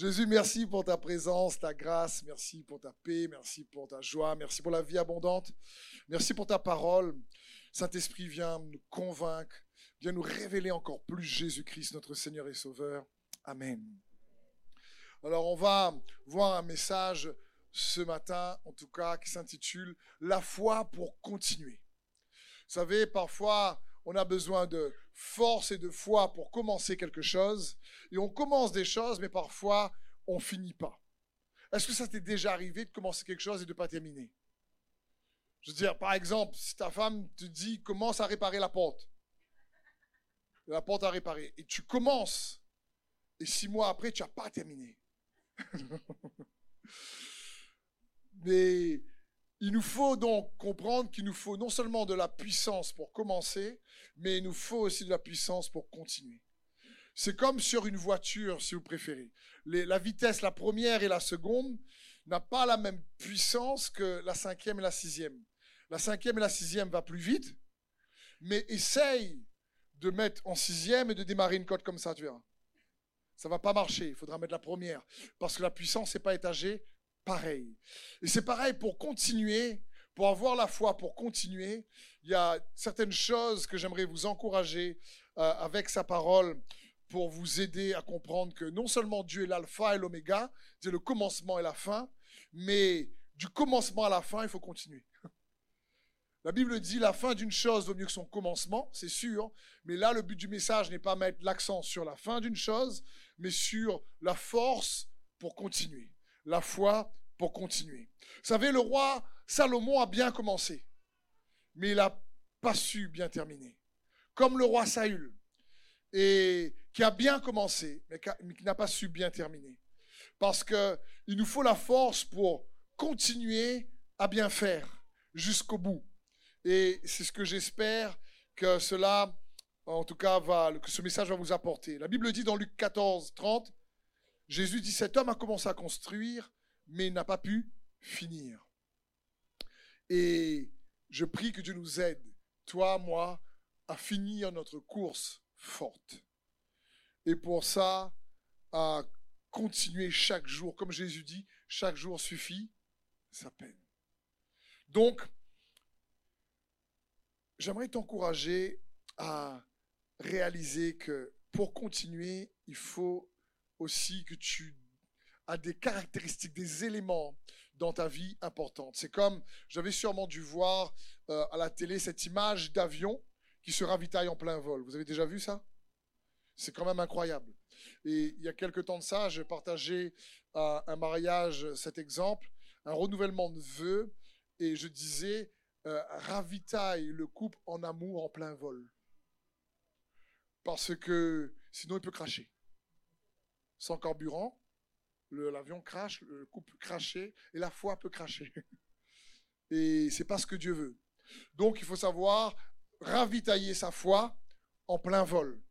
Jésus, merci pour ta présence, ta grâce, merci pour ta paix, merci pour ta joie, merci pour la vie abondante, merci pour ta parole. Saint-Esprit, viens nous convaincre, viens nous révéler encore plus Jésus-Christ, notre Seigneur et Sauveur. Amen. Alors on va voir un message ce matin, en tout cas, qui s'intitule La foi pour continuer. Vous savez, parfois, on a besoin de force et de foi pour commencer quelque chose. Et on commence des choses, mais parfois, on finit pas. Est-ce que ça t'est déjà arrivé de commencer quelque chose et de ne pas terminer? Je veux dire, par exemple, si ta femme te dit commence à réparer la porte, la porte à réparer, et tu commences, et six mois après, tu n'as pas terminé. mais il nous faut donc comprendre qu'il nous faut non seulement de la puissance pour commencer, mais il nous faut aussi de la puissance pour continuer. C'est comme sur une voiture, si vous préférez. la vitesse, la première et la seconde, n'a pas la même puissance que la cinquième et la sixième. La cinquième et la sixième va plus vite, mais essaye de mettre en sixième et de démarrer une cote comme ça, tu verras. Ça va pas marcher, il faudra mettre la première, parce que la puissance n'est pas étagée pareil. Et c'est pareil pour continuer, pour avoir la foi, pour continuer. Il y a certaines choses que j'aimerais vous encourager euh, avec sa parole pour vous aider à comprendre que non seulement Dieu est l'alpha et l'oméga, c'est le commencement et la fin, mais du commencement à la fin, il faut continuer. La Bible dit la fin d'une chose vaut mieux que son commencement, c'est sûr, mais là le but du message n'est pas mettre l'accent sur la fin d'une chose, mais sur la force pour continuer la foi pour continuer. Vous savez, le roi Salomon a bien commencé, mais il n'a pas su bien terminer. Comme le roi Saül, et qui a bien commencé, mais qui n'a pas su bien terminer. Parce qu'il nous faut la force pour continuer à bien faire jusqu'au bout. Et c'est ce que j'espère que cela, en tout cas, va, que ce message va vous apporter. La Bible dit dans Luc 14, 30, Jésus dit, cet homme a commencé à construire, mais n'a pas pu finir. Et je prie que Dieu nous aide, toi, moi, à finir notre course forte. Et pour ça, à continuer chaque jour. Comme Jésus dit, chaque jour suffit sa peine. Donc, j'aimerais t'encourager à réaliser que pour continuer, il faut aussi que tu as des caractéristiques, des éléments dans ta vie importantes. C'est comme, j'avais sûrement dû voir euh, à la télé cette image d'avion qui se ravitaille en plein vol. Vous avez déjà vu ça? C'est quand même incroyable. Et il y a quelques temps de ça, j'ai partagé à un mariage cet exemple, un renouvellement de vœux, et je disais, euh, ravitaille le couple en amour en plein vol. Parce que sinon il peut cracher sans carburant, l'avion crache, le couple cracher, et la foi peut cracher. Et c'est pas ce que Dieu veut. Donc il faut savoir ravitailler sa foi en plein vol.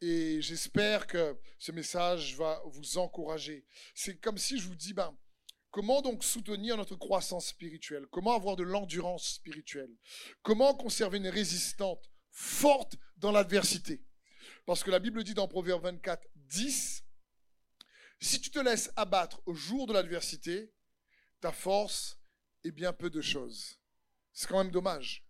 Et j'espère que ce message va vous encourager. C'est comme si je vous dis, ben, comment donc soutenir notre croissance spirituelle? Comment avoir de l'endurance spirituelle? Comment conserver une résistante forte dans l'adversité? Parce que la Bible dit dans Proverbe 24, 10, si tu te laisses abattre au jour de l'adversité, ta force est bien peu de choses. C'est quand même dommage.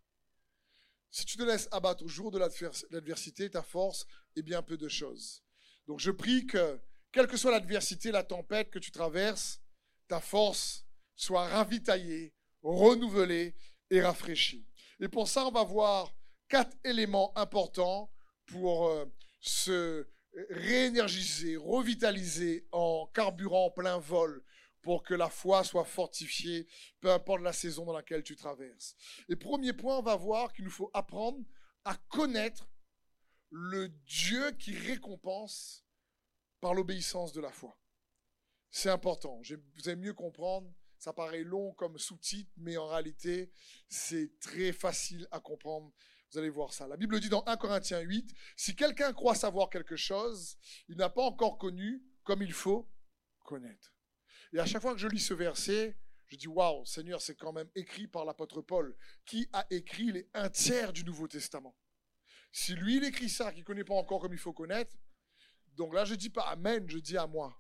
Si tu te laisses abattre au jour de l'adversité, ta force est bien peu de choses. Donc je prie que, quelle que soit l'adversité, la tempête que tu traverses, ta force soit ravitaillée, renouvelée et rafraîchie. Et pour ça, on va voir quatre éléments importants pour euh, se réénergiser, revitaliser en carburant en plein vol pour que la foi soit fortifiée, peu importe la saison dans laquelle tu traverses. Et premier point, on va voir qu'il nous faut apprendre à connaître le Dieu qui récompense par l'obéissance de la foi. C'est important. Vous allez mieux comprendre. Ça paraît long comme sous-titre, mais en réalité, c'est très facile à comprendre vous allez voir ça. La Bible dit dans 1 Corinthiens 8, si quelqu'un croit savoir quelque chose, il n'a pas encore connu comme il faut connaître. Et à chaque fois que je lis ce verset, je dis waouh, Seigneur, c'est quand même écrit par l'apôtre Paul, qui a écrit les un tiers du Nouveau Testament? Si lui, il écrit ça, qu'il ne connaît pas encore comme il faut connaître, donc là, je ne dis pas Amen, je dis à moi.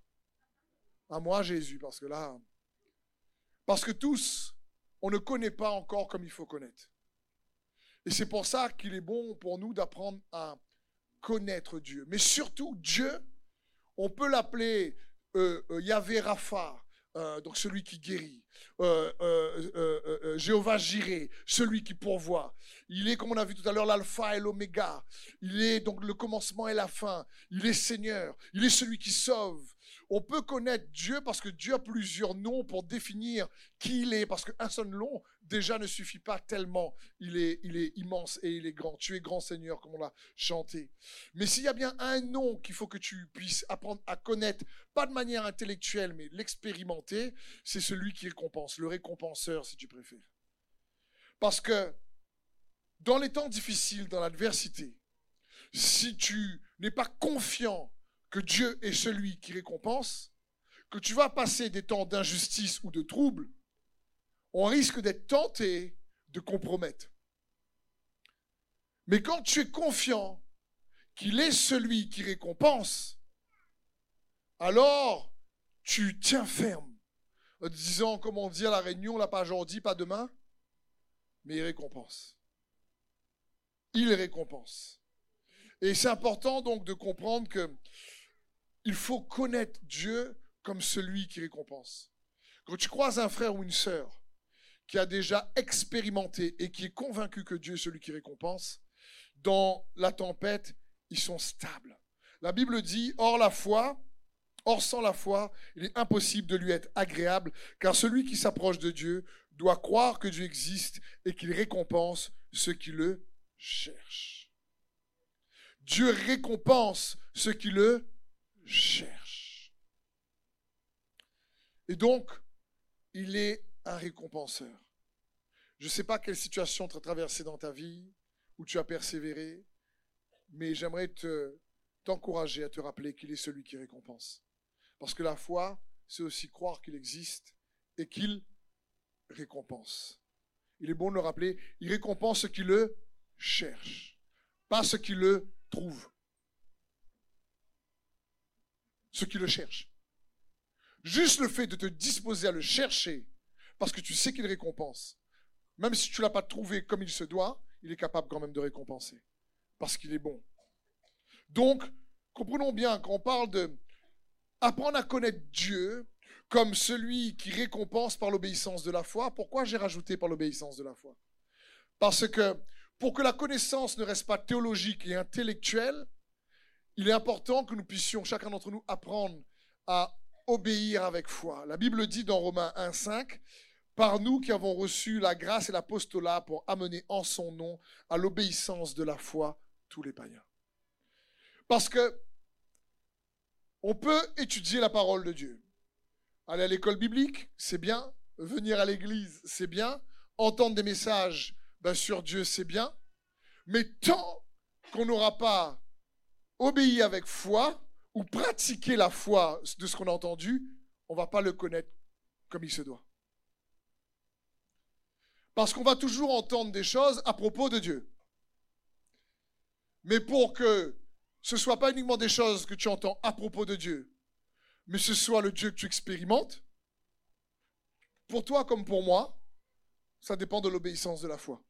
À moi, Jésus, parce que là, parce que tous, on ne connaît pas encore comme il faut connaître. Et c'est pour ça qu'il est bon pour nous d'apprendre à connaître Dieu. Mais surtout, Dieu, on peut l'appeler euh, euh, Yahvé Rapha, euh, donc celui qui guérit. Jéhovah Jiré, celui qui pourvoit. Il est, comme on a vu tout à l'heure, l'alpha et l'oméga. Il est donc le commencement et la fin. Il est Seigneur. Il est celui qui sauve. On peut connaître Dieu parce que Dieu a plusieurs noms pour définir qui il est. Parce qu'un seul nom, déjà, ne suffit pas tellement. Il est, il est immense et il est grand. Tu es grand Seigneur, comme on l'a chanté. Mais s'il y a bien un nom qu'il faut que tu puisses apprendre à connaître, pas de manière intellectuelle, mais l'expérimenter, c'est celui qui récompense, le récompenseur, si tu préfères. Parce que dans les temps difficiles, dans l'adversité, si tu n'es pas confiant que Dieu est celui qui récompense, que tu vas passer des temps d'injustice ou de trouble, on risque d'être tenté de compromettre. Mais quand tu es confiant qu'il est celui qui récompense, alors tu tiens ferme en disant, comme on dit à la réunion, là pas aujourd'hui, pas demain, mais il récompense. Il récompense. Et c'est important donc de comprendre que il faut connaître Dieu comme celui qui récompense. Quand tu croises un frère ou une sœur qui a déjà expérimenté et qui est convaincu que Dieu est celui qui récompense, dans la tempête, ils sont stables. La Bible dit, hors la foi, Or, sans la foi, il est impossible de lui être agréable, car celui qui s'approche de Dieu doit croire que Dieu existe et qu'il récompense ceux qui le cherchent. Dieu récompense ceux qui le cherche. Et donc, il est un récompenseur. Je ne sais pas quelle situation tu as traversée dans ta vie, où tu as persévéré, mais j'aimerais te, t'encourager à te rappeler qu'il est celui qui récompense. Parce que la foi, c'est aussi croire qu'il existe et qu'il récompense. Il est bon de le rappeler, il récompense ceux qui le cherchent, pas ceux qui le trouvent ceux qui le cherchent. Juste le fait de te disposer à le chercher, parce que tu sais qu'il récompense, même si tu ne l'as pas trouvé comme il se doit, il est capable quand même de récompenser, parce qu'il est bon. Donc, comprenons bien, quand on parle de à connaître Dieu comme celui qui récompense par l'obéissance de la foi, pourquoi j'ai rajouté par l'obéissance de la foi? Parce que pour que la connaissance ne reste pas théologique et intellectuelle, il est important que nous puissions, chacun d'entre nous, apprendre à obéir avec foi. La Bible dit dans Romains 1.5, par nous qui avons reçu la grâce et l'apostolat pour amener en son nom à l'obéissance de la foi tous les païens. Parce que on peut étudier la parole de Dieu. Aller à l'école biblique, c'est bien. Venir à l'église, c'est bien. Entendre des messages ben, sur Dieu, c'est bien. Mais tant qu'on n'aura pas obéir avec foi ou pratiquer la foi de ce qu'on a entendu, on ne va pas le connaître comme il se doit. Parce qu'on va toujours entendre des choses à propos de Dieu. Mais pour que ce ne soit pas uniquement des choses que tu entends à propos de Dieu, mais ce soit le Dieu que tu expérimentes, pour toi comme pour moi, ça dépend de l'obéissance de la foi.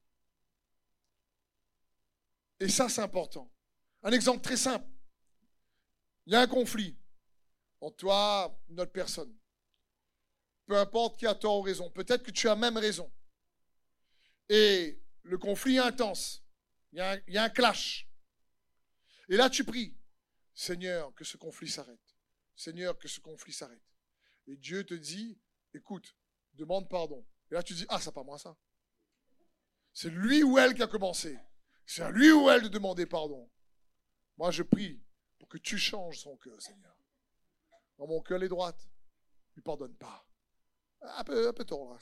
Et ça, c'est important. Un exemple très simple. Il y a un conflit entre toi et notre personne. Peu importe qui a tort ou raison. Peut-être que tu as même raison. Et le conflit est intense. Il y, a un, il y a un clash. Et là, tu pries. Seigneur, que ce conflit s'arrête. Seigneur, que ce conflit s'arrête. Et Dieu te dit, écoute, demande pardon. Et là, tu dis, ah, c'est pas moi ça. C'est lui ou elle qui a commencé. C'est à lui ou elle de demander pardon. Moi, je prie pour que tu changes son cœur, Seigneur. Dans mon cœur, les droites, ne pardonne pas. Un peu, un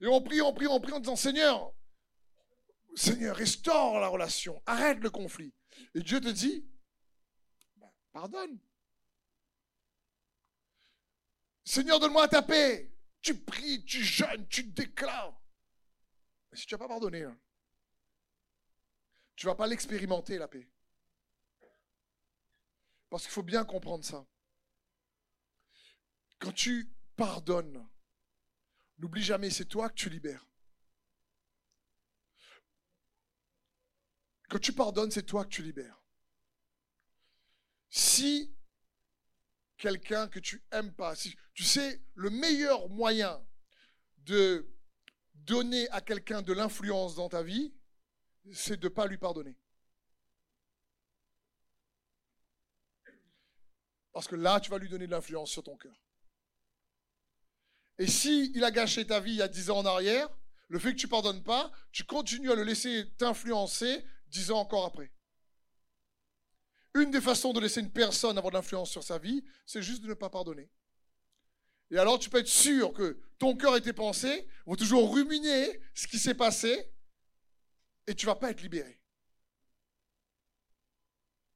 Et on prie, on prie, on prie en disant Seigneur, Seigneur, restaure la relation, arrête le conflit. Et Dieu te dit ben, Pardonne. Seigneur, donne-moi ta paix. Tu pries, tu jeûnes, tu déclares. Mais si tu n'as pas pardonné, hein, tu ne vas pas l'expérimenter, la paix. Parce qu'il faut bien comprendre ça. Quand tu pardonnes, n'oublie jamais, c'est toi que tu libères. Quand tu pardonnes, c'est toi que tu libères. Si quelqu'un que tu aimes pas, si, tu sais, le meilleur moyen de donner à quelqu'un de l'influence dans ta vie, c'est de ne pas lui pardonner. Parce que là, tu vas lui donner de l'influence sur ton cœur. Et si il a gâché ta vie il y a 10 ans en arrière, le fait que tu pardonnes pas, tu continues à le laisser t'influencer 10 ans encore après. Une des façons de laisser une personne avoir de l'influence sur sa vie, c'est juste de ne pas pardonner. Et alors tu peux être sûr que ton cœur et tes pensées vont toujours ruminer ce qui s'est passé et tu vas pas être libéré.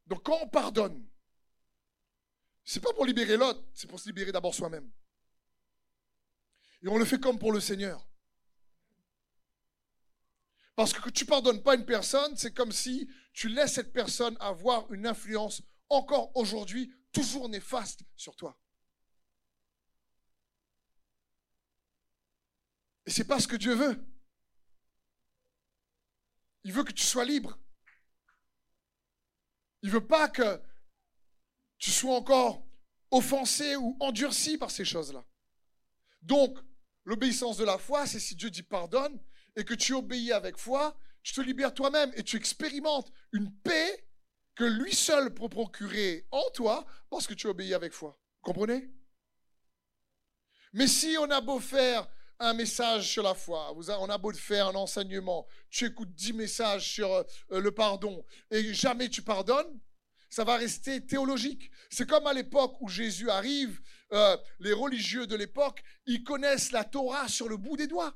Donc quand on pardonne, c'est pas pour libérer l'autre, c'est pour se libérer d'abord soi-même. Et on le fait comme pour le Seigneur. Parce que tu pardonnes pas une personne, c'est comme si tu laisses cette personne avoir une influence encore aujourd'hui toujours néfaste sur toi. Et c'est pas ce que Dieu veut. Il veut que tu sois libre. Il veut pas que tu sois encore offensé ou endurci par ces choses-là. Donc, l'obéissance de la foi, c'est si Dieu dit pardonne et que tu obéis avec foi, tu te libères toi-même et tu expérimentes une paix que lui seul peut procurer en toi parce que tu obéis avec foi. Comprenez? Mais si on a beau faire un message sur la foi, on a beau faire un enseignement, tu écoutes dix messages sur euh, le pardon et jamais tu pardonnes, ça va rester théologique. C'est comme à l'époque où Jésus arrive, euh, les religieux de l'époque, ils connaissent la Torah sur le bout des doigts.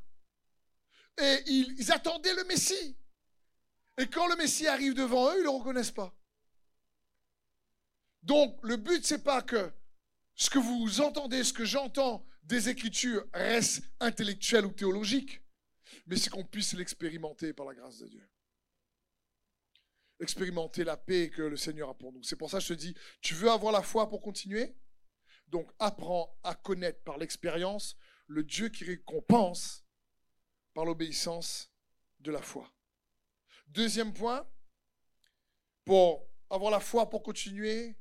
Et ils, ils attendaient le Messie. Et quand le Messie arrive devant eux, ils ne le reconnaissent pas. Donc, le but, c'est pas que ce que vous entendez, ce que j'entends des Écritures reste intellectuel ou théologique, mais c'est qu'on puisse l'expérimenter par la grâce de Dieu. Expérimenter la paix que le Seigneur a pour nous. C'est pour ça que je te dis, tu veux avoir la foi pour continuer? Donc apprends à connaître par l'expérience le Dieu qui récompense par l'obéissance de la foi. Deuxième point, pour avoir la foi pour continuer,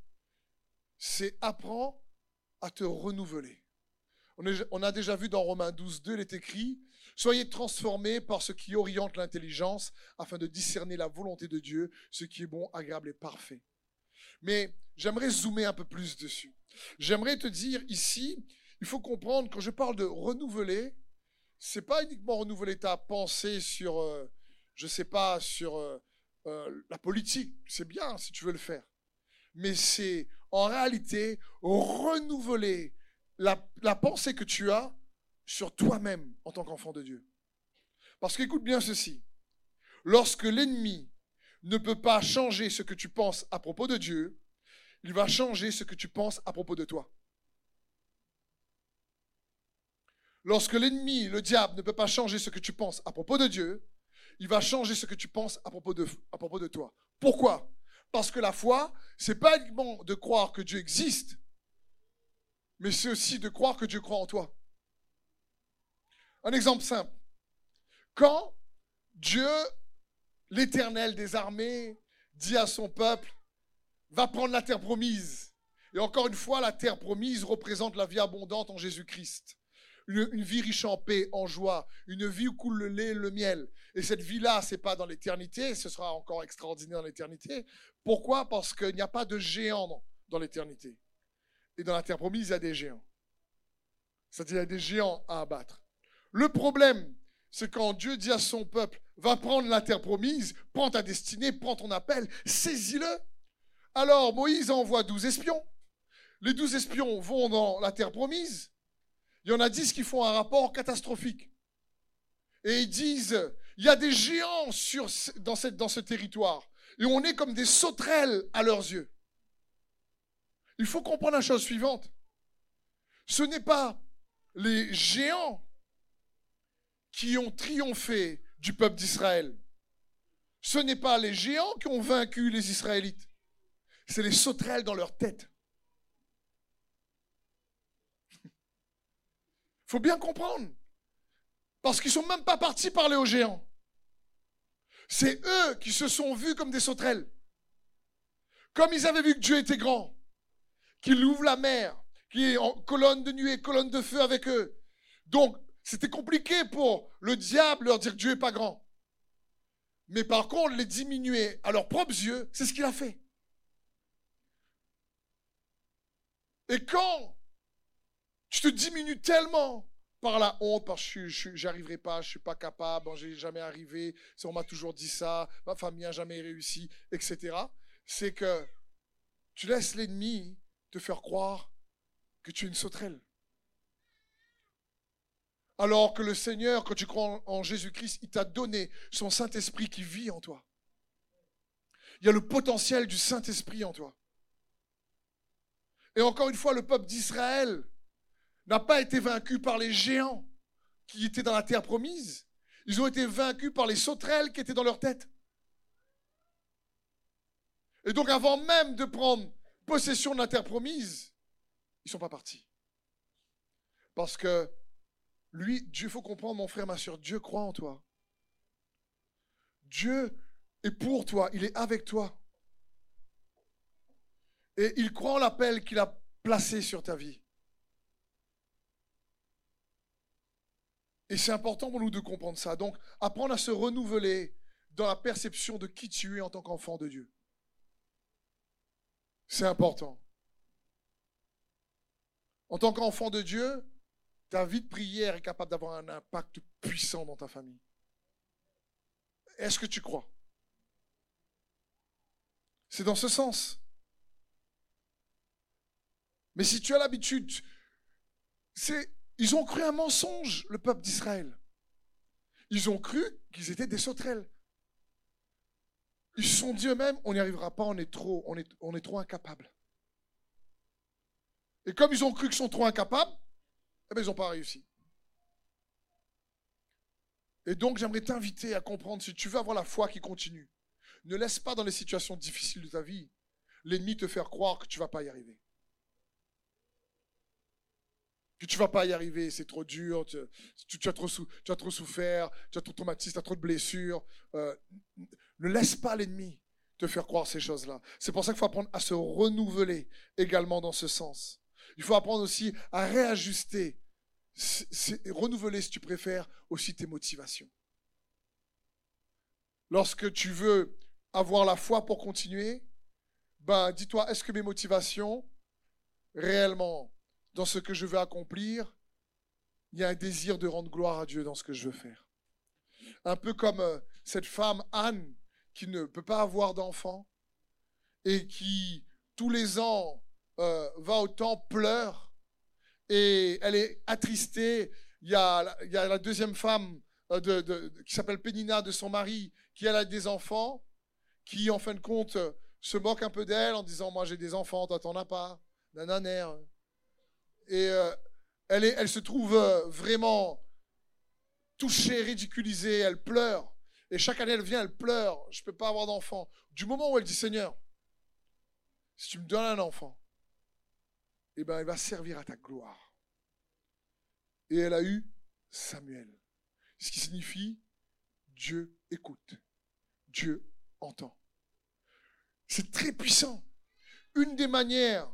c'est apprends à te renouveler. On, a déjà vu dans Romains 12, 2, il est écrit Soyez transformés par ce qui oriente l'intelligence afin de discerner la volonté de Dieu, ce qui est bon, agréable et parfait. Mais j'aimerais zoomer un peu plus dessus. J'aimerais te dire ici, il faut comprendre, quand je parle de renouveler, c'est pas uniquement renouveler ta pensée sur, euh, je sais pas, sur euh, euh, la politique. C'est bien si tu veux le faire. Mais c'est en réalité renouveler la, pensée que tu as sur toi-même en tant qu'enfant de Dieu. Parce qu'écoute bien ceci. Lorsque l'ennemi ne peut pas changer ce que tu penses à propos de Dieu, il va changer ce que tu penses à propos de toi. Lorsque l'ennemi, le diable, ne peut pas changer ce que tu penses à propos de Dieu, il va changer ce que tu penses à propos de, toi. Pourquoi? Parce que la foi, c'est pas uniquement de croire que Dieu existe, mais c'est aussi de croire que Dieu croit en toi. Un exemple simple. Quand Dieu, l'Éternel des armées, dit à son peuple, va prendre la terre promise. Et encore une fois, la terre promise représente la vie abondante en Jésus-Christ. Une, vie riche en paix, en joie, une vie où coule le lait et le miel. Et cette vie-là, c'est pas dans l'éternité, ce sera encore extraordinaire dans l'éternité. Pourquoi? Parce qu'il n'y a pas de géant dans l'éternité. Et dans la terre promise, il y a des géants. C'est-à-dire, il y a des géants à abattre. Le problème, c'est quand Dieu dit à son peuple, va prendre la terre promise, prends ta destinée, prends ton appel, saisis-le. Alors Moïse envoie douze espions. Les douze espions vont dans la terre promise. Il y en a dix qui font un rapport catastrophique. Et ils disent, il y a des géants dans ce territoire. Et on est comme des sauterelles à leurs yeux. Il faut comprendre la chose suivante. Ce n'est pas les géants qui ont triomphé du peuple d'Israël. Ce n'est pas les géants qui ont vaincu les Israélites. C'est les sauterelles dans leur tête. faut bien comprendre. Parce qu'ils sont même pas partis parler aux géants. C'est eux qui se sont vus comme des sauterelles. Comme ils avaient vu que Dieu était grand, qu'il ouvre la mer, qu'il est en colonne de nuée, colonne de feu avec eux. Donc, c'était compliqué pour le diable leur dire Dieu n'est pas grand. Mais par contre, les diminuer à leurs propres yeux, c'est ce qu'il a fait. Et quand tu te diminues tellement par la honte, parce que je n'arriverai pas, je suis pas capable, j'ai jamais arrivé, on m'a toujours dit ça, ma famille n'a jamais réussi, etc. C'est que tu laisses l'ennemi te faire croire que tu es une sauterelle. Alors que le Seigneur, quand tu crois en Jésus-Christ, il t'a donné son Saint-Esprit qui vit en toi. Il y a le potentiel du Saint-Esprit en toi. Et encore une fois, le peuple d'Israël n'a pas été vaincu par les géants qui étaient dans la terre promise. Ils ont été vaincus par les sauterelles qui étaient dans leur tête. Et donc avant même de prendre possession de la terre promise, ils ne sont pas partis. Parce que lui, Dieu, faut comprendre, mon frère, ma soeur, Dieu croit en toi. Dieu est pour toi, il est avec toi. Et il croit en l'appel qu'il a placé sur ta vie. Et c'est important pour nous de comprendre ça. Donc, apprendre à se renouveler dans la perception de qui tu es en tant qu'enfant de Dieu. C'est important. En tant qu'enfant de Dieu, ta vie de prière est capable d'avoir un impact puissant dans ta famille. Est-ce que tu crois? C'est dans ce sens. Mais si tu as l'habitude, c'est, ils ont cru un mensonge, le peuple d'Israël. Ils ont cru qu'ils étaient des sauterelles. Sont dit eux-mêmes, on n'y arrivera pas, on est trop, on est, on est trop incapables. Et comme ils ont cru qu'ils sont trop incapables, eh bien, ils n'ont pas réussi. Et donc, j'aimerais t'inviter à comprendre, si tu veux avoir la foi qui continue, ne laisse pas dans les situations difficiles de ta vie l'ennemi te faire croire que tu ne vas pas y arriver que tu vas pas y arriver, c'est trop dur, tu, as trop as trop souffert, tu as trop traumatisme, tu as trop de blessures. Euh, ne laisse pas l'ennemi te faire croire ces choses-là. C'est pour ça qu'il faut apprendre à se renouveler également dans ce sens. Il faut apprendre aussi à réajuster, renouveler si tu préfères aussi tes motivations. Lorsque tu veux avoir la foi pour continuer, ben dis-toi, est-ce que mes motivations réellement dans ce que je veux accomplir, il y a un désir de rendre gloire à Dieu dans ce que je veux faire. Un peu comme euh, cette femme Anne qui ne peut pas avoir d'enfant et qui tous les ans euh, va au temple, pleure et elle est attristée. Il y a, la deuxième femme euh, qui s'appelle Pénina de son mari qui a des enfants, qui en fin de compte se moque un peu d'elle en disant moi j'ai des enfants, toi t'en as pas, nanana et euh, elle, se trouve euh, vraiment touchée, ridiculisée, elle pleure. Et chaque année, elle vient, elle pleure. Je ne peux pas avoir d'enfant. Du moment où elle dit Seigneur, si tu me donnes un enfant, eh ben, il va servir à ta gloire. Et elle a eu Samuel. Ce qui signifie Dieu écoute. Dieu entend. C'est très puissant. Une des manières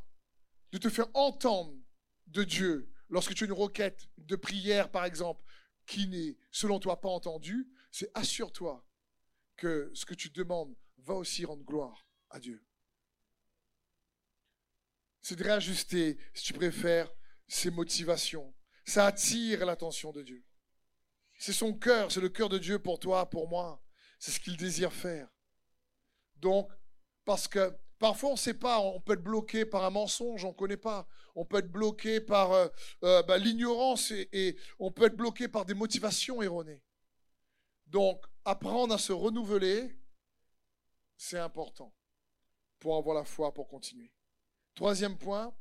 de te faire entendre de Dieu, lorsque tu as une requête de prière, par exemple, qui n'est, selon toi, pas entendue, c'est assure-toi que ce que tu demandes va aussi rendre gloire à Dieu. C'est de réajuster, si tu préfères, ses motivations. Ça attire l'attention de Dieu. C'est son cœur, c'est le cœur de Dieu pour toi, pour moi. C'est ce qu'il désire faire. Donc, parce que Parfois, on ne sait pas, on peut être bloqué par un mensonge, on ne connaît pas. On peut être bloqué par euh, euh, bah, l'ignorance et, on peut être bloqué par des motivations erronées. Donc, apprendre à se renouveler, c'est important pour avoir la foi pour continuer. Troisième point,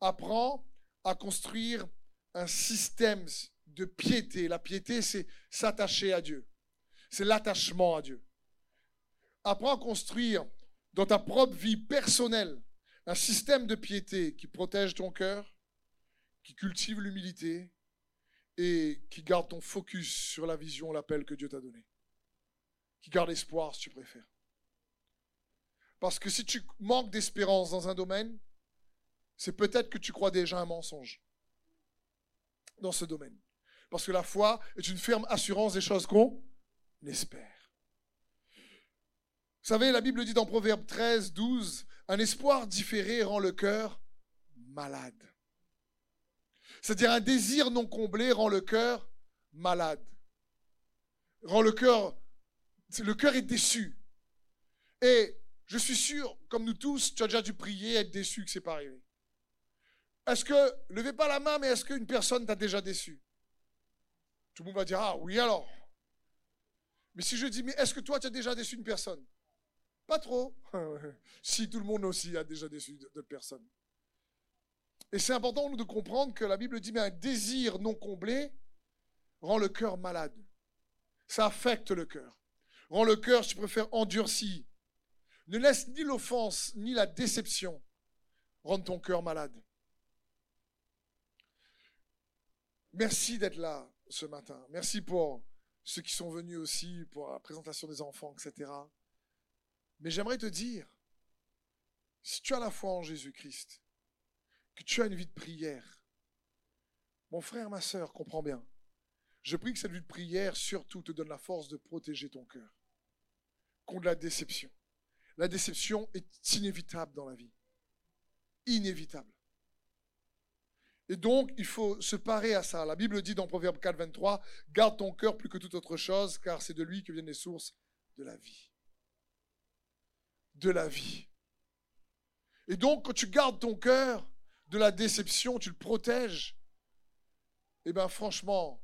apprends à construire un système de piété. La piété, c'est s'attacher à Dieu. C'est l'attachement à Dieu. Apprends à construire dans ta propre vie personnelle un système de piété qui protège ton cœur, qui cultive l'humilité, et qui garde ton focus sur la vision, l'appel que Dieu t'a donné. Qui garde espoir si tu préfères. Parce que si tu manques d'espérance dans un domaine, c'est peut-être que tu crois déjà un mensonge dans ce domaine. Parce que la foi est une ferme assurance des choses qu'on espère. Vous savez, la Bible dit dans Proverbe 13, 12, un espoir différé rend le cœur malade. C'est-à-dire un désir non comblé rend le cœur malade. Rend le cœur, le cœur est déçu. Et je suis sûr, comme nous tous, tu as déjà dû prier être déçu que c'est pas arrivé. Est-ce que, levez pas la main, mais est-ce qu'une personne t'a déjà déçu? Tout le monde va dire, ah oui alors. Mais si je dis, mais est-ce que toi tu as déjà déçu une personne? Pas trop. si tout le monde aussi a déjà déçu d'autres personnes. Et c'est important de comprendre que la Bible dit, mais un désir non comblé rend le cœur malade. Ça affecte le cœur. Rend le cœur, si tu préfères, endurci. Ne laisse ni l'offense ni la déception rendre ton cœur malade. Merci d'être là ce matin. Merci pour ceux qui sont venus aussi pour la présentation des enfants, etc. Mais j'aimerais te dire, si tu as la foi en Jésus-Christ, que tu as une vie de prière, mon frère, ma soeur, comprends bien. Je prie que cette vie de prière surtout te donne la force de protéger ton cœur contre la déception. La déception est inévitable dans la vie. Inévitable. Et donc, il faut se parer à ça. La Bible dit dans Proverbe 4, 23, Garde ton cœur plus que toute autre chose, car c'est de lui que viennent les sources de la vie. De la vie. Et donc, quand tu gardes ton cœur de la déception, tu le protèges, eh bien, franchement,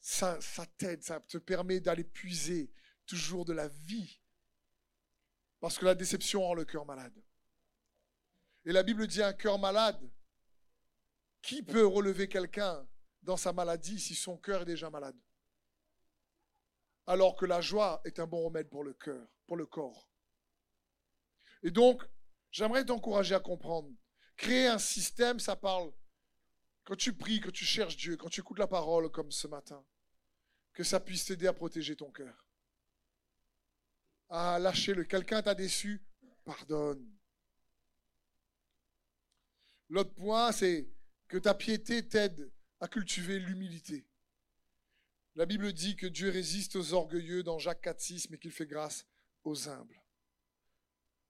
ça, ça t'aide, ça te permet d'aller puiser toujours de la vie parce que la déception rend le cœur malade. Et la Bible dit un cœur malade. Qui peut relever quelqu'un dans sa maladie si son cœur est déjà malade? Alors que la joie est un bon remède pour le cœur, pour le corps. Et donc, j'aimerais t'encourager à comprendre. Créer un système, ça parle. Quand tu pries, quand tu cherches Dieu, quand tu écoutes la parole comme ce matin, que ça puisse t'aider à protéger ton cœur à lâcher le quelqu'un t'a déçu, pardonne. L'autre point, c'est que ta piété t'aide à cultiver l'humilité. La Bible dit que Dieu résiste aux orgueilleux dans Jacques 4,6, mais qu'il fait grâce aux humbles.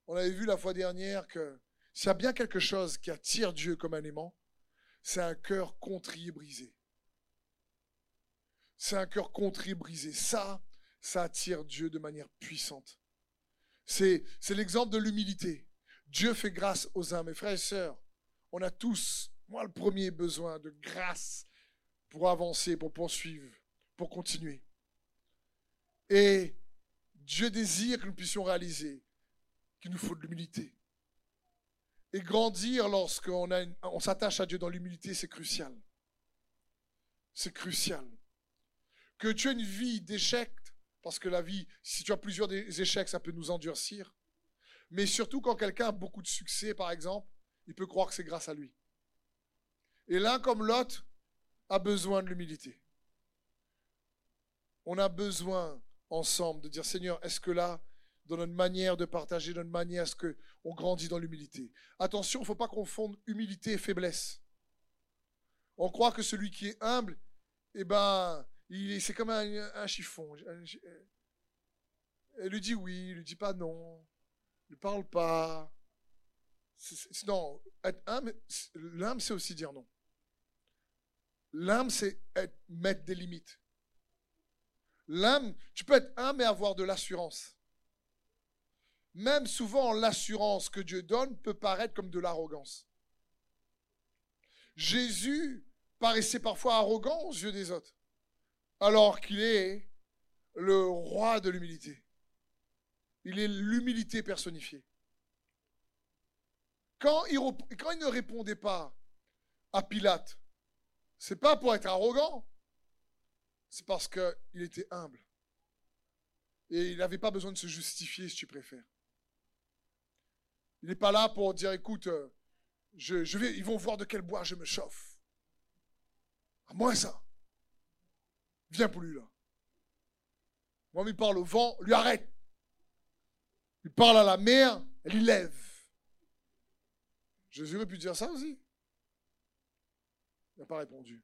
On avait vu la fois dernière que s'il y a bien quelque chose qui attire Dieu comme un aimant, c'est un cœur contrit et brisé. C'est un cœur contrit et brisé. Ça, ça attire Dieu de manière puissante. C'est, l'exemple de l'humilité. Dieu fait grâce aux uns. Mes frères et sœurs, on a tous, moi le premier, besoin de grâce pour avancer, pour poursuivre, pour continuer. Et Dieu désire que nous puissions réaliser qu'il nous faut de l'humilité. Et grandir lorsqu'on on s'attache à Dieu dans l'humilité, c'est crucial. C'est crucial que tu aies une vie d'échec, parce que la vie, si tu as plusieurs échecs, ça peut nous endurcir. Mais surtout quand quelqu'un a beaucoup de succès, par exemple, il peut croire que c'est grâce à lui. Et l'un comme l'autre a besoin de l'humilité. On a besoin ensemble de dire Seigneur, est-ce que là, dans notre manière de partager, notre manière, est-ce qu'on grandit dans l'humilité Attention, il ne faut pas confondre humilité et faiblesse. On croit que celui qui est humble, eh ben, c'est comme un, chiffon. Elle lui dit oui, il lui dit pas non. Ne parle pas. non, être humble, l'âme, c'est aussi dire non. L'âme, c'est mettre des limites. L'âme, tu peux être humble et avoir de l'assurance. Même souvent, l'assurance que Dieu donne peut paraître comme de l'arrogance. Jésus paraissait parfois arrogant aux yeux des autres alors qu'il est le roi de l'humilité. Il est l'humilité personnifiée. Quand il, ne répondait pas à Pilate, c'est pas pour être arrogant, c'est parce qu'il était humble. Et il n'avait pas besoin de se justifier, si tu préfères. Il n'est pas là pour dire, écoute, vais, ils vont voir de quel bois je me chauffe. À moi ça. Viens plus là. Moi, il parle au vent, lui arrête. Il parle à la mer, elle y lève. Jésus aurait pu dire ça aussi. Il n'a pas répondu.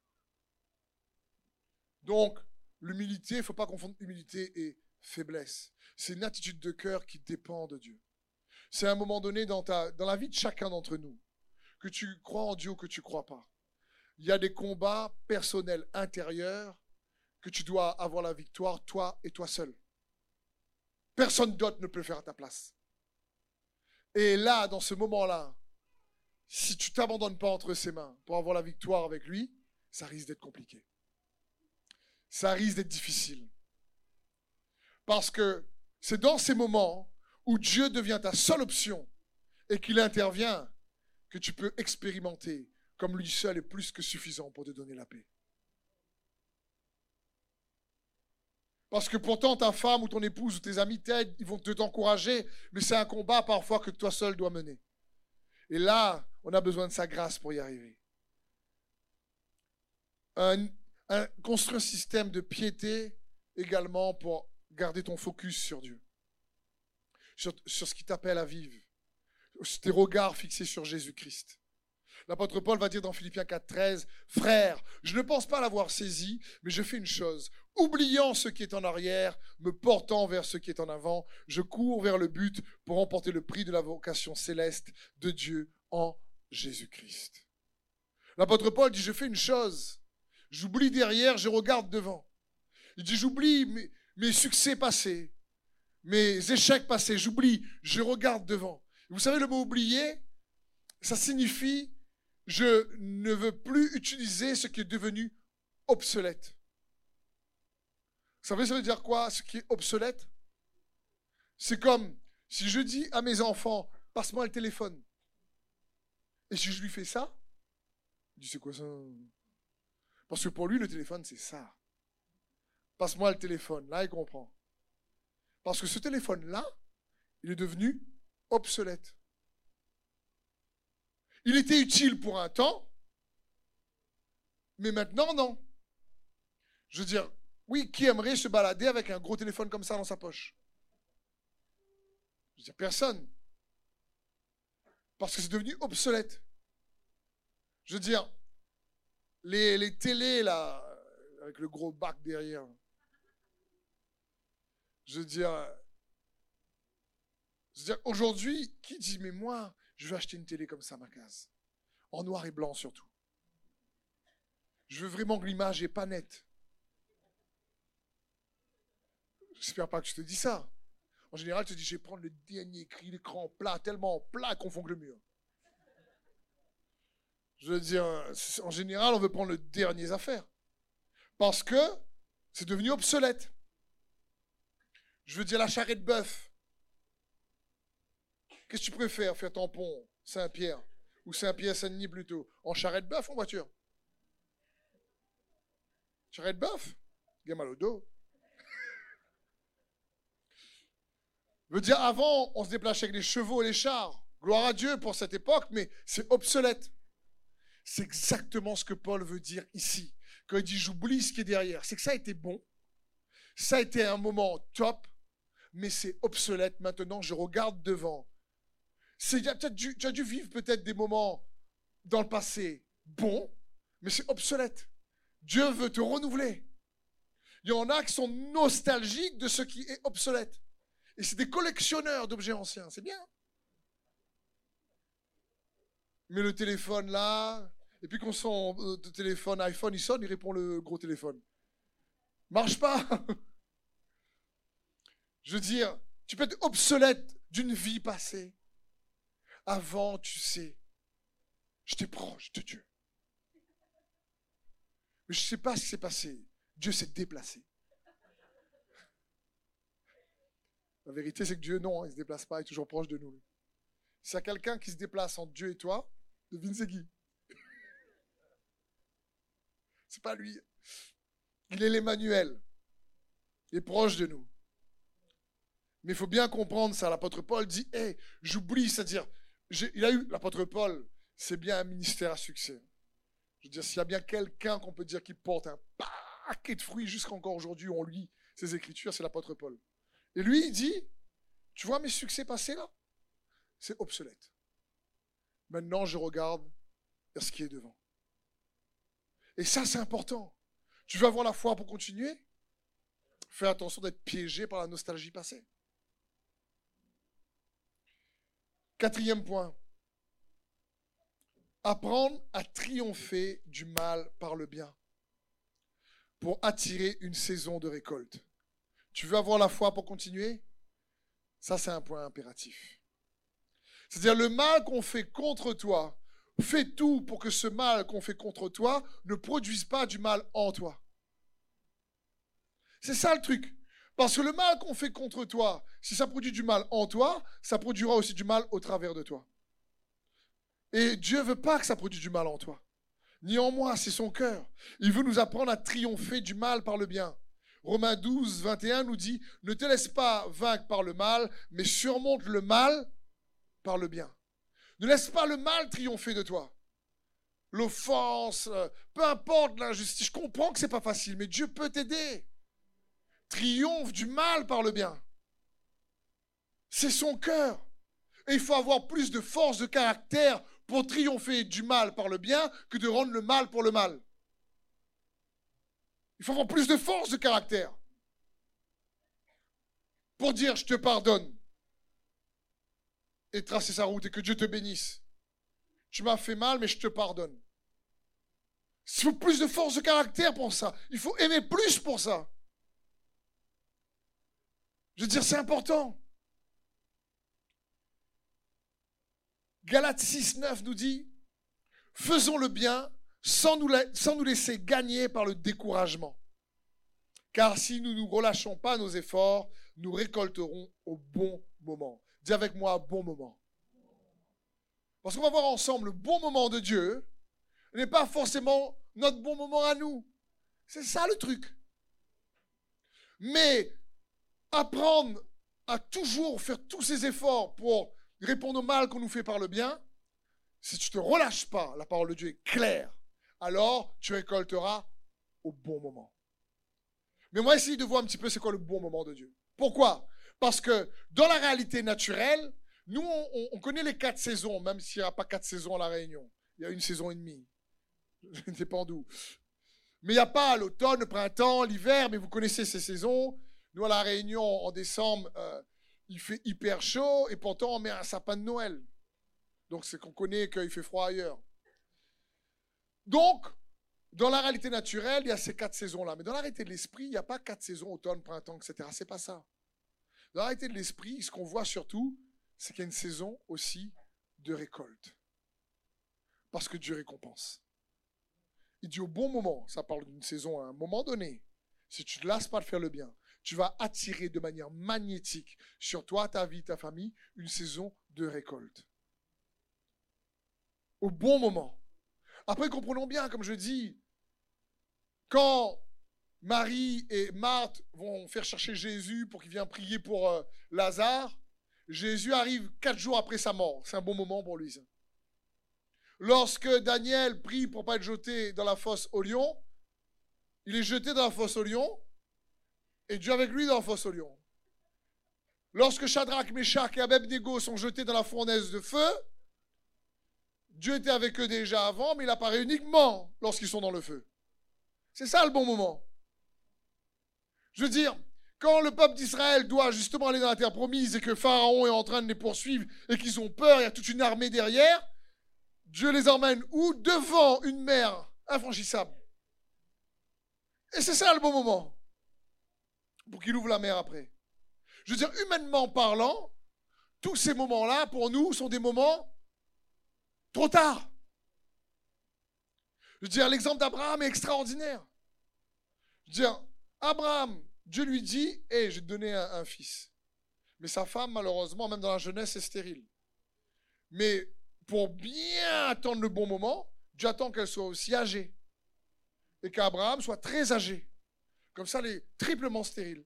Donc, l'humilité, il ne faut pas confondre humilité et faiblesse. C'est une attitude de cœur qui dépend de Dieu. C'est un moment donné dans, ta, dans la vie de chacun d'entre nous, que tu crois en Dieu ou que tu ne crois pas. Il y a des combats personnels intérieurs que tu dois avoir la victoire, toi et toi seul. Personne d'autre ne peut faire à ta place. Et là, dans ce moment-là, si tu t'abandonnes pas entre ses mains pour avoir la victoire avec lui, ça risque d'être compliqué. Ça risque d'être difficile. Parce que c'est dans ces moments où Dieu devient ta seule option et qu'il intervient que tu peux expérimenter comme lui seul est plus que suffisant pour te donner la paix. Parce que pourtant ta femme ou ton épouse ou tes amis t'aident, ils vont te t'encourager, mais c'est un combat parfois que toi seul dois mener. Et là, on a besoin de sa grâce pour y arriver. construire un système de piété également pour garder ton focus sur Dieu, sur, ce qui t'appelle à vivre, tes regards fixés sur Jésus-Christ. L'apôtre Paul va dire dans Philippiens 4.13, Frère, je ne pense pas l'avoir saisi, mais je fais une chose. Oubliant ce qui est en arrière, me portant vers ce qui est en avant, je cours vers le but pour remporter le prix de la vocation céleste de Dieu en Jésus-Christ. L'apôtre Paul dit, je fais une chose. J'oublie derrière, je regarde devant. Il dit, j'oublie mes succès passés, mes échecs passés, j'oublie, je regarde devant. Vous savez, le mot oublier, ça signifie je ne veux plus utiliser ce qui est devenu obsolète. Ça veut dire quoi, ce qui est obsolète? C'est comme si je dis à mes enfants, passe-moi le téléphone. Et si je lui fais ça, il dit, c'est quoi ça? Parce que pour lui, le téléphone, c'est ça. Passe-moi le téléphone. Là, il comprend. Parce que ce téléphone-là, il est devenu obsolète. Il était utile pour un temps, mais maintenant, non. Je veux dire, oui, qui aimerait se balader avec un gros téléphone comme ça dans sa poche? Je veux dire, personne. Parce que c'est devenu obsolète. Je veux dire, les, les télés, là, avec le gros bac derrière, je veux dire, je veux dire aujourd'hui, qui dit, mais moi, je veux acheter une télé comme ça, ma case. En noir et blanc surtout. Je veux vraiment que l'image n'est pas nette. J'espère pas que je te dis ça. En général, tu te dis, je vais prendre le dernier cri, l'écran plat, tellement plat qu'on fond le mur. Je veux dire, en général, on veut prendre le dernier affaire. Parce que c'est devenu obsolète. Je veux dire, la charrette de bœuf. Qu'est-ce que tu préfères faire ton pont Saint-Pierre ou Saint-Pierre-Saint-Denis plutôt En charrette bœuf ou en voiture? Charrette bœuf? Il mal au dos. Je veux dire, avant, on se déplaçait avec les chevaux et les chars. Gloire à Dieu pour cette époque, mais c'est obsolète. C'est exactement ce que Paul veut dire ici. Quand il dit j'oublie ce qui est derrière, c'est que ça a été bon, ça a été un moment top, mais c'est obsolète. Maintenant, je regarde devant tu as dû vivre peut-être des moments dans le passé bons, mais c'est obsolète. Dieu veut te renouveler. Il y en a qui sont nostalgiques de ce qui est obsolète. Et c'est des collectionneurs d'objets anciens. C'est bien. Mais le téléphone là, et puis quand son euh, téléphone iPhone il sonne, il répond le gros téléphone. Marche pas. Je veux dire, tu peux être obsolète d'une vie passée. Avant, tu sais, j'étais proche de Dieu. Mais je ne sais pas ce qui s'est passé. Dieu s'est déplacé. La vérité, c'est que Dieu, non, il ne se déplace pas, il est toujours proche de nous. S'il y a quelqu'un qui se déplace entre Dieu et toi, devine c'est qui C'est pas lui. Il est l'Emmanuel. Il est proche de nous. Mais il faut bien comprendre ça. L'apôtre Paul dit Hé, j'oublie, c'est-à-dire, il a eu, l'apôtre Paul, c'est bien un ministère à succès. Je veux dire, s'il y a bien quelqu'un qu'on peut dire qui porte un paquet de fruits jusqu'encore aujourd'hui. On lit ces écritures, c'est l'apôtre Paul. Et lui, il dit, tu vois mes succès passés là? C'est obsolète. Maintenant, je regarde ce qui est devant. Et ça, c'est important. Tu veux avoir la foi pour continuer? Fais attention d'être piégé par la nostalgie passée. Quatrième point. Apprendre à triompher du mal par le bien pour attirer une saison de récolte. Tu veux avoir la foi pour continuer? Ça, c'est un point impératif. C'est-à-dire le mal qu'on fait contre toi, fais tout pour que ce mal qu'on fait contre toi ne produise pas du mal en toi. C'est ça le truc. Parce que le mal qu'on fait contre toi, si ça produit du mal en toi, ça produira aussi du mal au travers de toi. Et Dieu veut pas que ça produise du mal en toi. Ni en moi, c'est son cœur. Il veut nous apprendre à triompher du mal par le bien. Romains 12, 21 nous dit, ne te laisse pas vaincre par le mal, mais surmonte le mal par le bien. Ne laisse pas le mal triompher de toi. L'offense, euh, peu importe l'injustice. Je comprends que c'est pas facile, mais Dieu peut t'aider. Triomphe du mal par le bien. C'est son cœur. Et il faut avoir plus de force de caractère pour triompher du mal par le bien que de rendre le mal pour le mal. Il faut avoir plus de force de caractère pour dire je te pardonne et tracer sa route et que Dieu te bénisse. Tu m'as fait mal, mais je te pardonne. Il faut plus de force de caractère pour ça. Il faut aimer plus pour ça. Je veux dire, c'est important. Galates 6, 9 nous dit, faisons le bien sans nous, laisser gagner par le découragement. Car si nous ne relâchons pas nos efforts, nous récolterons au bon moment. Dis avec moi, bon moment. Parce qu'on va voir ensemble le bon moment de Dieu n'est pas forcément notre bon moment à nous. C'est ça le truc. Mais apprendre à toujours faire tous ces efforts pour répondre au mal qu'on nous fait par le bien, si tu ne te relâches pas, la parole de Dieu est claire, alors tu récolteras au bon moment. Mais moi, essayer de voir un petit peu c'est quoi le bon moment de Dieu. Pourquoi? Parce que dans la réalité naturelle, nous, on, connaît les quatre saisons, même s'il n'y a pas quatre saisons à La Réunion. Il y a une saison et demie. Je ne pas d'où. Mais il n'y a pas l'automne, le printemps, l'hiver, mais vous connaissez ces saisons. Nous, à La Réunion, en décembre, euh, il fait hyper chaud et pourtant on met un sapin de Noël. Donc c'est qu'on connaît qu'il fait froid ailleurs. Donc, dans la réalité naturelle, il y a ces quatre saisons-là. Mais dans la réalité de l'esprit, il n'y a pas quatre saisons, automne, printemps, etc. C'est pas ça. Dans la réalité de l'esprit, ce qu'on voit surtout, c'est qu'il y a une saison aussi de récolte. Parce que Dieu récompense. Il dit au bon moment, ça parle d'une saison à un moment donné, si tu ne te lasses pas de faire le bien, tu vas attirer de manière magnétique sur toi, ta vie, ta famille, une saison de récolte. Au bon moment. Après, comprenons bien, comme je dis, quand Marie et Marthe vont faire chercher Jésus pour qu'il vienne prier pour euh, Lazare, Jésus arrive quatre jours après sa mort. C'est un bon moment pour lui. Lorsque Daniel prie pour pas être jeté dans la fosse au lion, il est jeté dans la fosse au lion et Dieu avec lui dans la fosse au lion. Lorsque Shadrach, Meshach et Abednego sont jetés dans la fournaise de feu, Dieu était avec eux déjà avant, mais il apparaît uniquement lorsqu'ils sont dans le feu. C'est ça le bon moment. Je veux dire, quand le peuple d'Israël doit justement aller dans la terre promise et que Pharaon est en train de les poursuivre et qu'ils ont peur, il y a toute une armée derrière, Dieu les emmène où? Devant une mer infranchissable. Et c'est ça le bon moment pour qu'il ouvre la mer après. Je veux dire, humainement parlant, tous ces moments-là, pour nous, sont des moments trop tard. Je veux dire, l'exemple d'Abraham est extraordinaire. Je veux dire, Abraham, Dieu lui dit, hé, je vais un, un, fils. Mais sa femme, malheureusement, même dans la jeunesse, est stérile. Mais pour bien attendre le bon moment, Dieu attend qu'elle soit aussi âgée. Et qu'Abraham soit très âgé. Comme ça, elle est triplement stérile.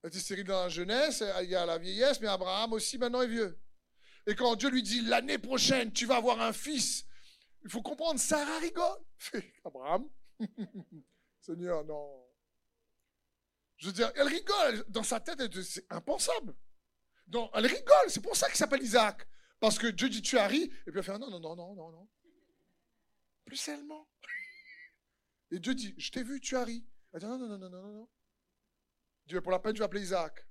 Elle était stérile dans la jeunesse, il y a la vieillesse, mais Abraham aussi maintenant est vieux. Et quand Dieu lui dit, l'année prochaine, tu vas avoir un fils, il faut comprendre, Sarah rigole. Abraham, Seigneur, non. Je veux dire, elle rigole. Dans sa tête, c'est impensable. Elle rigole. C'est pour ça qu'il s'appelle Isaac. Parce que Dieu dit tu as ri. Et puis elle fait non, non, non, non, non, non. Plus seulement. Et Dieu dit je t'ai vu, tu as ri. Elle dit non, non, non, non, non, non. Dieu, pour la peine, tu vas appeler Isaac.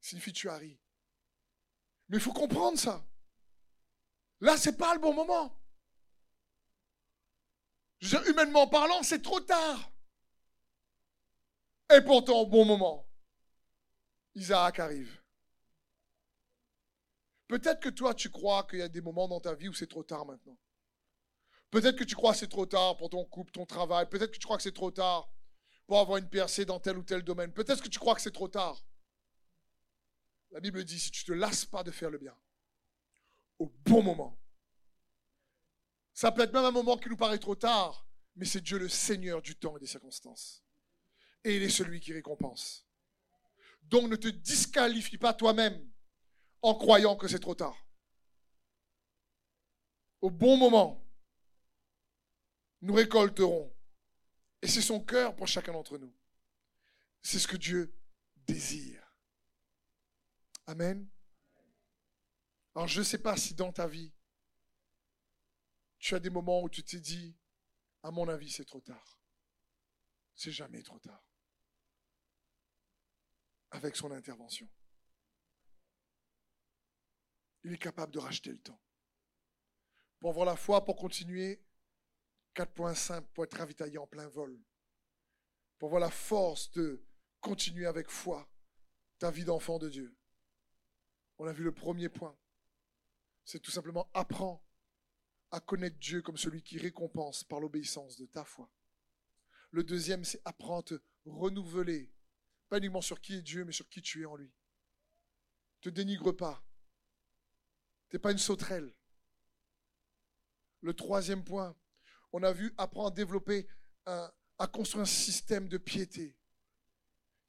Signifie tu as ri. Mais il faut comprendre ça. Là, c'est pas le bon moment. Je veux dire, humainement parlant, c'est trop tard. Et pourtant, au bon moment, Isaac arrive. Peut-être que toi, tu crois qu'il y a des moments dans ta vie où c'est trop tard maintenant. Peut-être que tu crois que c'est trop tard pour ton couple, ton travail. Peut-être que tu crois que c'est trop tard pour avoir une percée dans tel ou tel domaine. Peut-être que tu crois que c'est trop tard. La Bible dit, si tu ne te lasses pas de faire le bien, au bon moment, ça peut être même un moment qui nous paraît trop tard, mais c'est Dieu le Seigneur du temps et des circonstances et il est celui qui récompense. Donc ne te disqualifie pas toi-même en croyant que c'est trop tard. Au bon moment, nous récolterons. Et c'est son cœur pour chacun d'entre nous. C'est ce que Dieu désire. Amen. Alors je ne sais pas si dans ta vie, tu as des moments où tu t'es dit, à mon avis, c'est trop tard. C'est jamais trop tard avec son intervention. Il est capable de racheter le temps. Pour avoir la foi, pour continuer, 4.5, pour être ravitaillé en plein vol. Pour avoir la force de continuer avec foi ta vie d'enfant de Dieu. On a vu le premier point. C'est tout simplement apprends à connaître Dieu comme celui qui récompense par l'obéissance de ta foi. Le deuxième, c'est apprends à te renouveler pas uniquement sur qui est Dieu, mais sur qui tu es en lui. Ne te dénigre pas. Tu n'es pas une sauterelle. Le troisième point, on a vu apprendre à développer, à construire un système de piété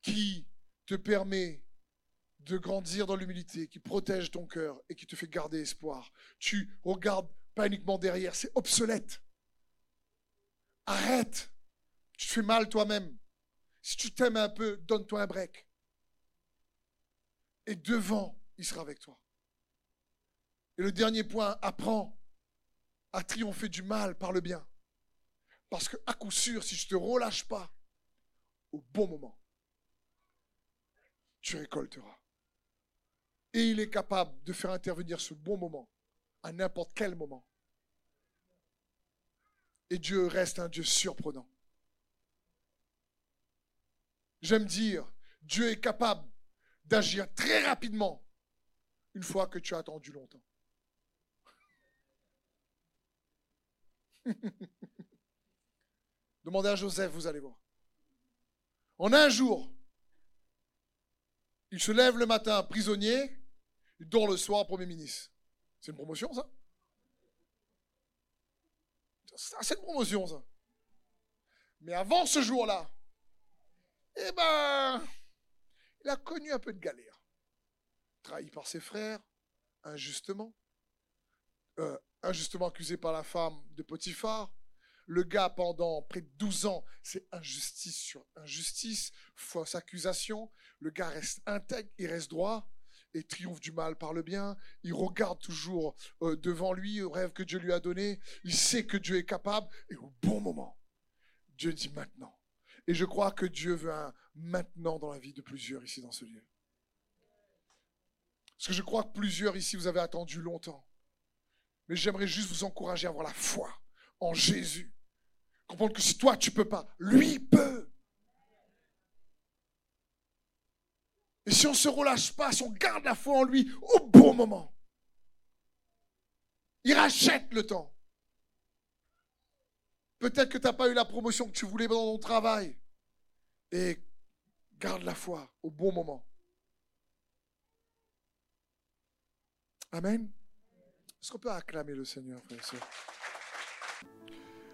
qui te permet de grandir dans l'humilité, qui protège ton cœur et qui te fait garder espoir. Tu regardes pas uniquement derrière, c'est obsolète. Arrête. Tu te fais mal toi-même. Si tu t'aimes un peu, donne-toi un break. Et devant, il sera avec toi. Et le dernier point, apprends à triompher du mal par le bien. Parce que à coup sûr, si je ne te relâche pas au bon moment, tu récolteras. Et il est capable de faire intervenir ce bon moment à n'importe quel moment. Et Dieu reste un Dieu surprenant. J'aime dire, Dieu est capable d'agir très rapidement une fois que tu as attendu longtemps. Demandez à Joseph, vous allez voir. En un jour, il se lève le matin prisonnier, il dort le soir Premier ministre. C'est une promotion, ça? C'est une promotion, ça. Mais avant ce jour-là, eh ben, il a connu un peu de galère. Trahi par ses frères, injustement. Euh, injustement accusé par la femme de Potiphar. Le gars, pendant près de 12 ans, c'est injustice sur injustice, fausse accusation. Le gars reste intègre, il reste droit et triomphe du mal par le bien. Il regarde toujours euh, devant lui le rêve que Dieu lui a donné. Il sait que Dieu est capable et au bon moment, Dieu dit maintenant, et je crois que Dieu veut un maintenant dans la vie de plusieurs ici dans ce lieu. Parce que je crois que plusieurs ici, vous avez attendu longtemps. Mais j'aimerais juste vous encourager à avoir la foi en Jésus. Comprendre que si toi, tu peux pas, lui peut. Et si on ne se relâche pas, si on garde la foi en lui au bon moment, il rachète le temps. Peut-être que tu n'as pas eu la promotion que tu voulais dans ton travail. Et garde la foi au bon moment. Amen. Est-ce qu'on peut acclamer le Seigneur, frère et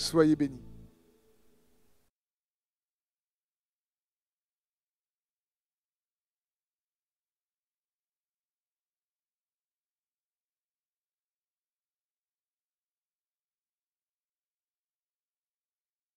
Soyez bénis.